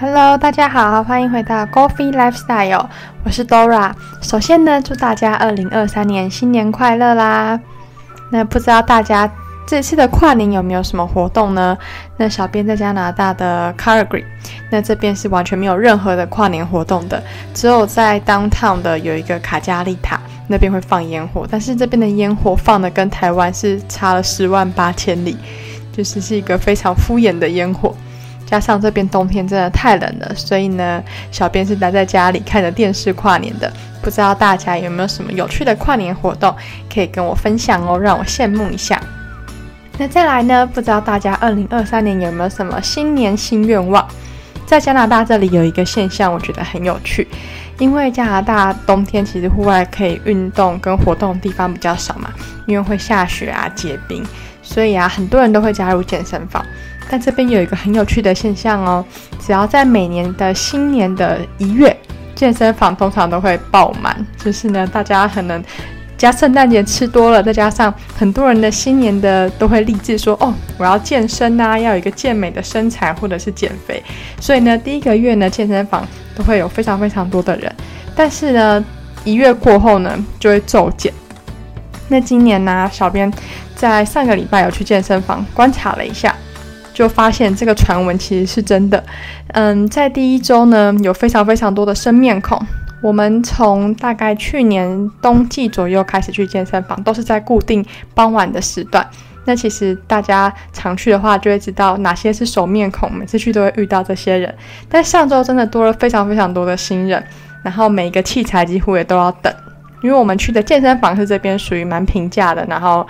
Hello，大家好，欢迎回到 Coffee Lifestyle，我是 Dora。首先呢，祝大家二零二三年新年快乐啦！那不知道大家这次的跨年有没有什么活动呢？那小编在加拿大的 Calgary，那这边是完全没有任何的跨年活动的，只有在 Downtown 的有一个卡加利塔那边会放烟火，但是这边的烟火放的跟台湾是差了十万八千里，就是是一个非常敷衍的烟火。加上这边冬天真的太冷了，所以呢，小编是待在家里看着电视跨年的。不知道大家有没有什么有趣的跨年活动可以跟我分享哦，让我羡慕一下。那再来呢，不知道大家二零二三年有没有什么新年新愿望？在加拿大这里有一个现象，我觉得很有趣，因为加拿大冬天其实户外可以运动跟活动的地方比较少嘛，因为会下雪啊结冰，所以啊，很多人都会加入健身房。但这边有一个很有趣的现象哦，只要在每年的新年的一月，健身房通常都会爆满。就是呢，大家可能加圣诞节吃多了，再加上很多人的新年的都会立志说，哦，我要健身啊，要有一个健美的身材或者是减肥。所以呢，第一个月呢，健身房都会有非常非常多的人。但是呢，一月过后呢，就会骤减。那今年呢，小编在上个礼拜有去健身房观察了一下。就发现这个传闻其实是真的。嗯，在第一周呢，有非常非常多的生面孔。我们从大概去年冬季左右开始去健身房，都是在固定傍晚的时段。那其实大家常去的话，就会知道哪些是熟面孔，每次去都会遇到这些人。但上周真的多了非常非常多的新人，然后每一个器材几乎也都要等，因为我们去的健身房是这边属于蛮平价的，然后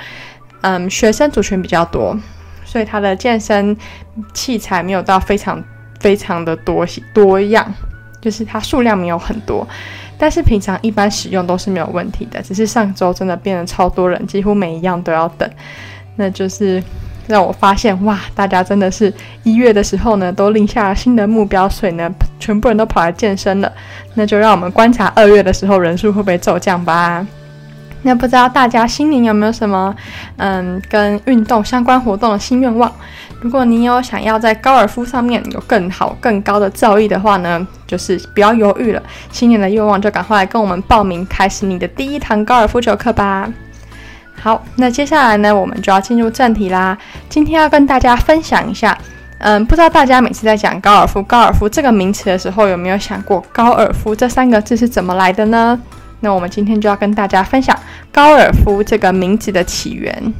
嗯，学生族群比较多。所以它的健身器材没有到非常非常的多多样，就是它数量没有很多，但是平常一般使用都是没有问题的。只是上周真的变得超多人，几乎每一样都要等，那就是让我发现哇，大家真的是一月的时候呢，都立下了新的目标，所以呢，全部人都跑来健身了。那就让我们观察二月的时候人数会不会骤降吧。那不知道大家新年有没有什么，嗯，跟运动相关活动的新愿望？如果你有想要在高尔夫上面有更好、更高的造诣的话呢，就是不要犹豫了，新年的愿望就赶快来跟我们报名，开始你的第一堂高尔夫球课吧。好，那接下来呢，我们就要进入正题啦。今天要跟大家分享一下，嗯，不知道大家每次在讲高尔夫、高尔夫这个名词的时候，有没有想过高尔夫这三个字是怎么来的呢？那我们今天就要跟大家分享高尔夫这个名字的起源。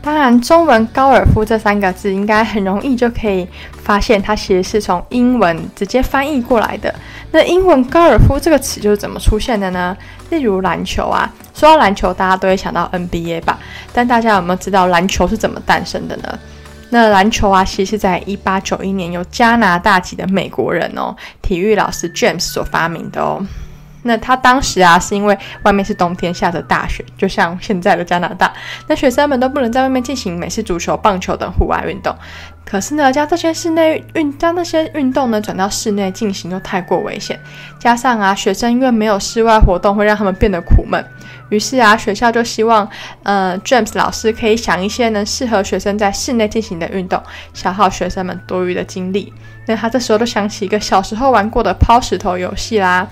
当然，中文“高尔夫”这三个字应该很容易就可以发现，它其实是从英文直接翻译过来的。那英文“高尔夫”这个词就是怎么出现的呢？例如篮球啊，说到篮球，大家都会想到 NBA 吧？但大家有没有知道篮球是怎么诞生的呢？那篮球啊，其实是在一八九一年由加拿大籍的美国人哦，体育老师 James 所发明的哦。那他当时啊，是因为外面是冬天，下着大雪，就像现在的加拿大，那学生们都不能在外面进行美式足球、棒球等户外运动。可是呢，将这些室内运，将那些运动呢转到室内进行又太过危险，加上啊，学生因为没有室外活动，会让他们变得苦闷。于是啊，学校就希望，呃，James 老师可以想一些能适合学生在室内进行的运动，消耗学生们多余的精力。那他这时候就想起一个小时候玩过的抛石头游戏啦。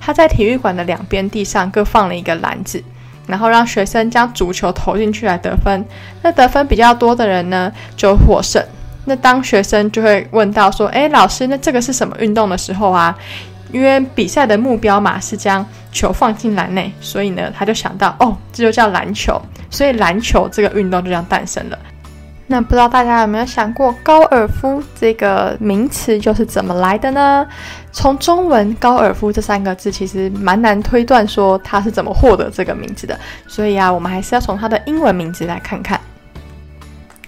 他在体育馆的两边地上各放了一个篮子，然后让学生将足球投进去来得分。那得分比较多的人呢，就获胜。那当学生就会问到说：“诶，老师，那这个是什么运动的时候啊？”因为比赛的目标嘛是将球放进篮内，所以呢，他就想到：“哦，这就叫篮球。”所以篮球这个运动就这样诞生了。那不知道大家有没有想过，高尔夫这个名词就是怎么来的呢？从中文“高尔夫”这三个字，其实蛮难推断说它是怎么获得这个名字的。所以啊，我们还是要从它的英文名字来看看。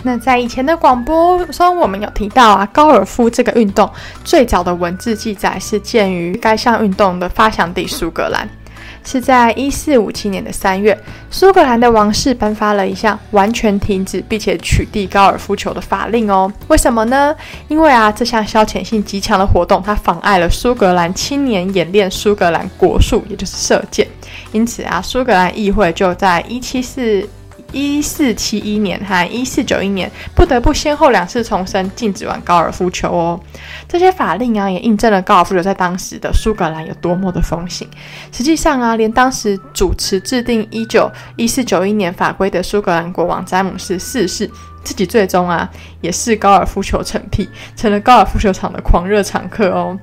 那在以前的广播中，我们有提到啊，高尔夫这个运动最早的文字记载是见于该项运动的发祥地苏格兰。是在一四五七年的三月，苏格兰的王室颁发了一项完全停止并且取缔高尔夫球的法令哦。为什么呢？因为啊，这项消遣性极强的活动，它妨碍了苏格兰青年演练苏格兰国术，也就是射箭。因此啊，苏格兰议会就在一七四一四七一年和一四九一年不得不先后两次重申禁止玩高尔夫球哦。这些法令啊，也印证了高尔夫球在当时的苏格兰有多么的风行。实际上啊，连当时主持制定一九一四九一年法规的苏格兰国王詹姆斯四世，自己最终啊，也是高尔夫球成癖，成了高尔夫球场的狂热常客哦。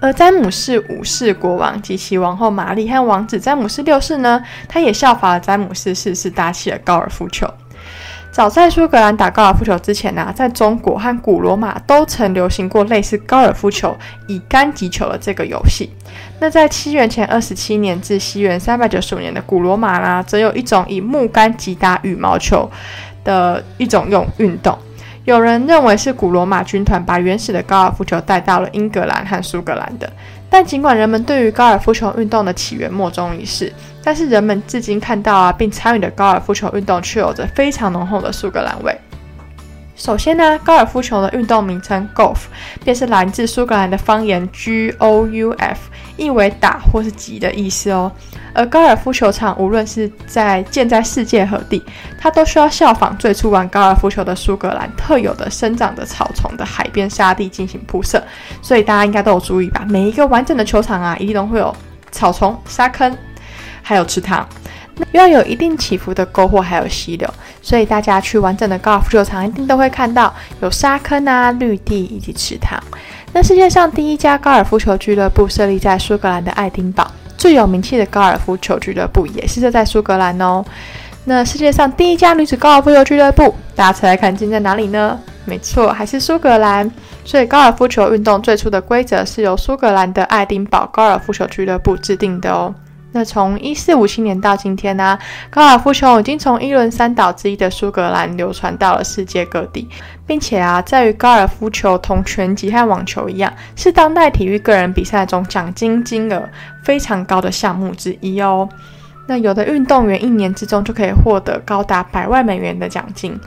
而詹姆士五世国王及其王后玛丽和王子詹姆士六世呢，他也效法了詹姆士四世，打起了高尔夫球。早在苏格兰打高尔夫球之前呢，在中国和古罗马都曾流行过类似高尔夫球以杆击球的这个游戏。那在西元前二十七年至西元三百九十五年的古罗马呢，则有一种以木杆击打羽毛球的一种用运动。有人认为是古罗马军团把原始的高尔夫球带到了英格兰和苏格兰的，但尽管人们对于高尔夫球运动的起源莫衷一是，但是人们至今看到啊并参与的高尔夫球运动却有着非常浓厚的苏格兰味。首先呢，高尔夫球的运动名称 golf 便是来自苏格兰的方言 g o u f，意为打或是击的意思哦。而高尔夫球场无论是在建在世界何地，它都需要效仿最初玩高尔夫球的苏格兰特有的生长的草丛的海边沙地进行铺设。所以大家应该都有注意吧？每一个完整的球场啊，一定都会有草丛、沙坑，还有池塘。要有一定起伏的沟壑，还有溪流，所以大家去完整的高尔夫球场，一定都会看到有沙坑啊、绿地以及池塘。那世界上第一家高尔夫球俱乐部设立在苏格兰的爱丁堡，最有名气的高尔夫球俱乐部也是设在苏格兰哦。那世界上第一家女子高尔夫球俱乐部，大家猜猜看，建在哪里呢？没错，还是苏格兰。所以高尔夫球运动最初的规则是由苏格兰的爱丁堡高尔夫球俱乐部制定的哦。那从一四五七年到今天呢，高尔夫球已经从伊伦三岛之一的苏格兰流传到了世界各地，并且啊，在于高尔夫球同拳击和网球一样，是当代体育个人比赛中奖金金额非常高的项目之一哦。那有的运动员一年之中就可以获得高达百万美元的奖金。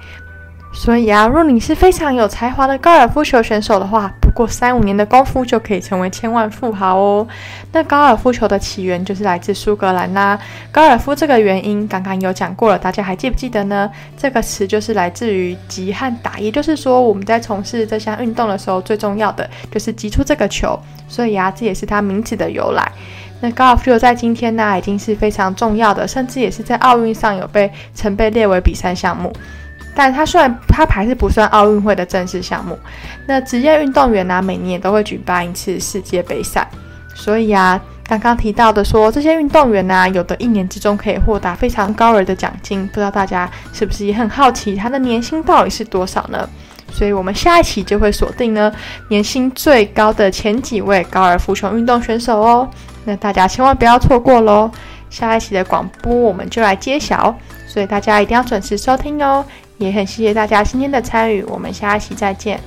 所以啊，若你是非常有才华的高尔夫球选手的话，不过三五年的功夫就可以成为千万富豪哦。那高尔夫球的起源就是来自苏格兰啦。高尔夫这个原因刚刚有讲过了，大家还记不记得呢？这个词就是来自于击和打，也就是说我们在从事这项运动的时候，最重要的就是击出这个球。所以啊，这也是它名字的由来。那高尔夫球在今天呢，已经是非常重要的，甚至也是在奥运上有被曾被列为比赛项目。但它虽然它还是不算奥运会的正式项目，那职业运动员呢，每年也都会举办一次世界杯赛。所以啊，刚刚提到的说这些运动员呢，有的一年之中可以获得非常高额的奖金，不知道大家是不是也很好奇他的年薪到底是多少呢？所以我们下一期就会锁定呢年薪最高的前几位高尔夫球运动选手哦。那大家千万不要错过喽！下一期的广播我们就来揭晓，所以大家一定要准时收听哦。也很谢谢大家今天的参与，我们下一期再见。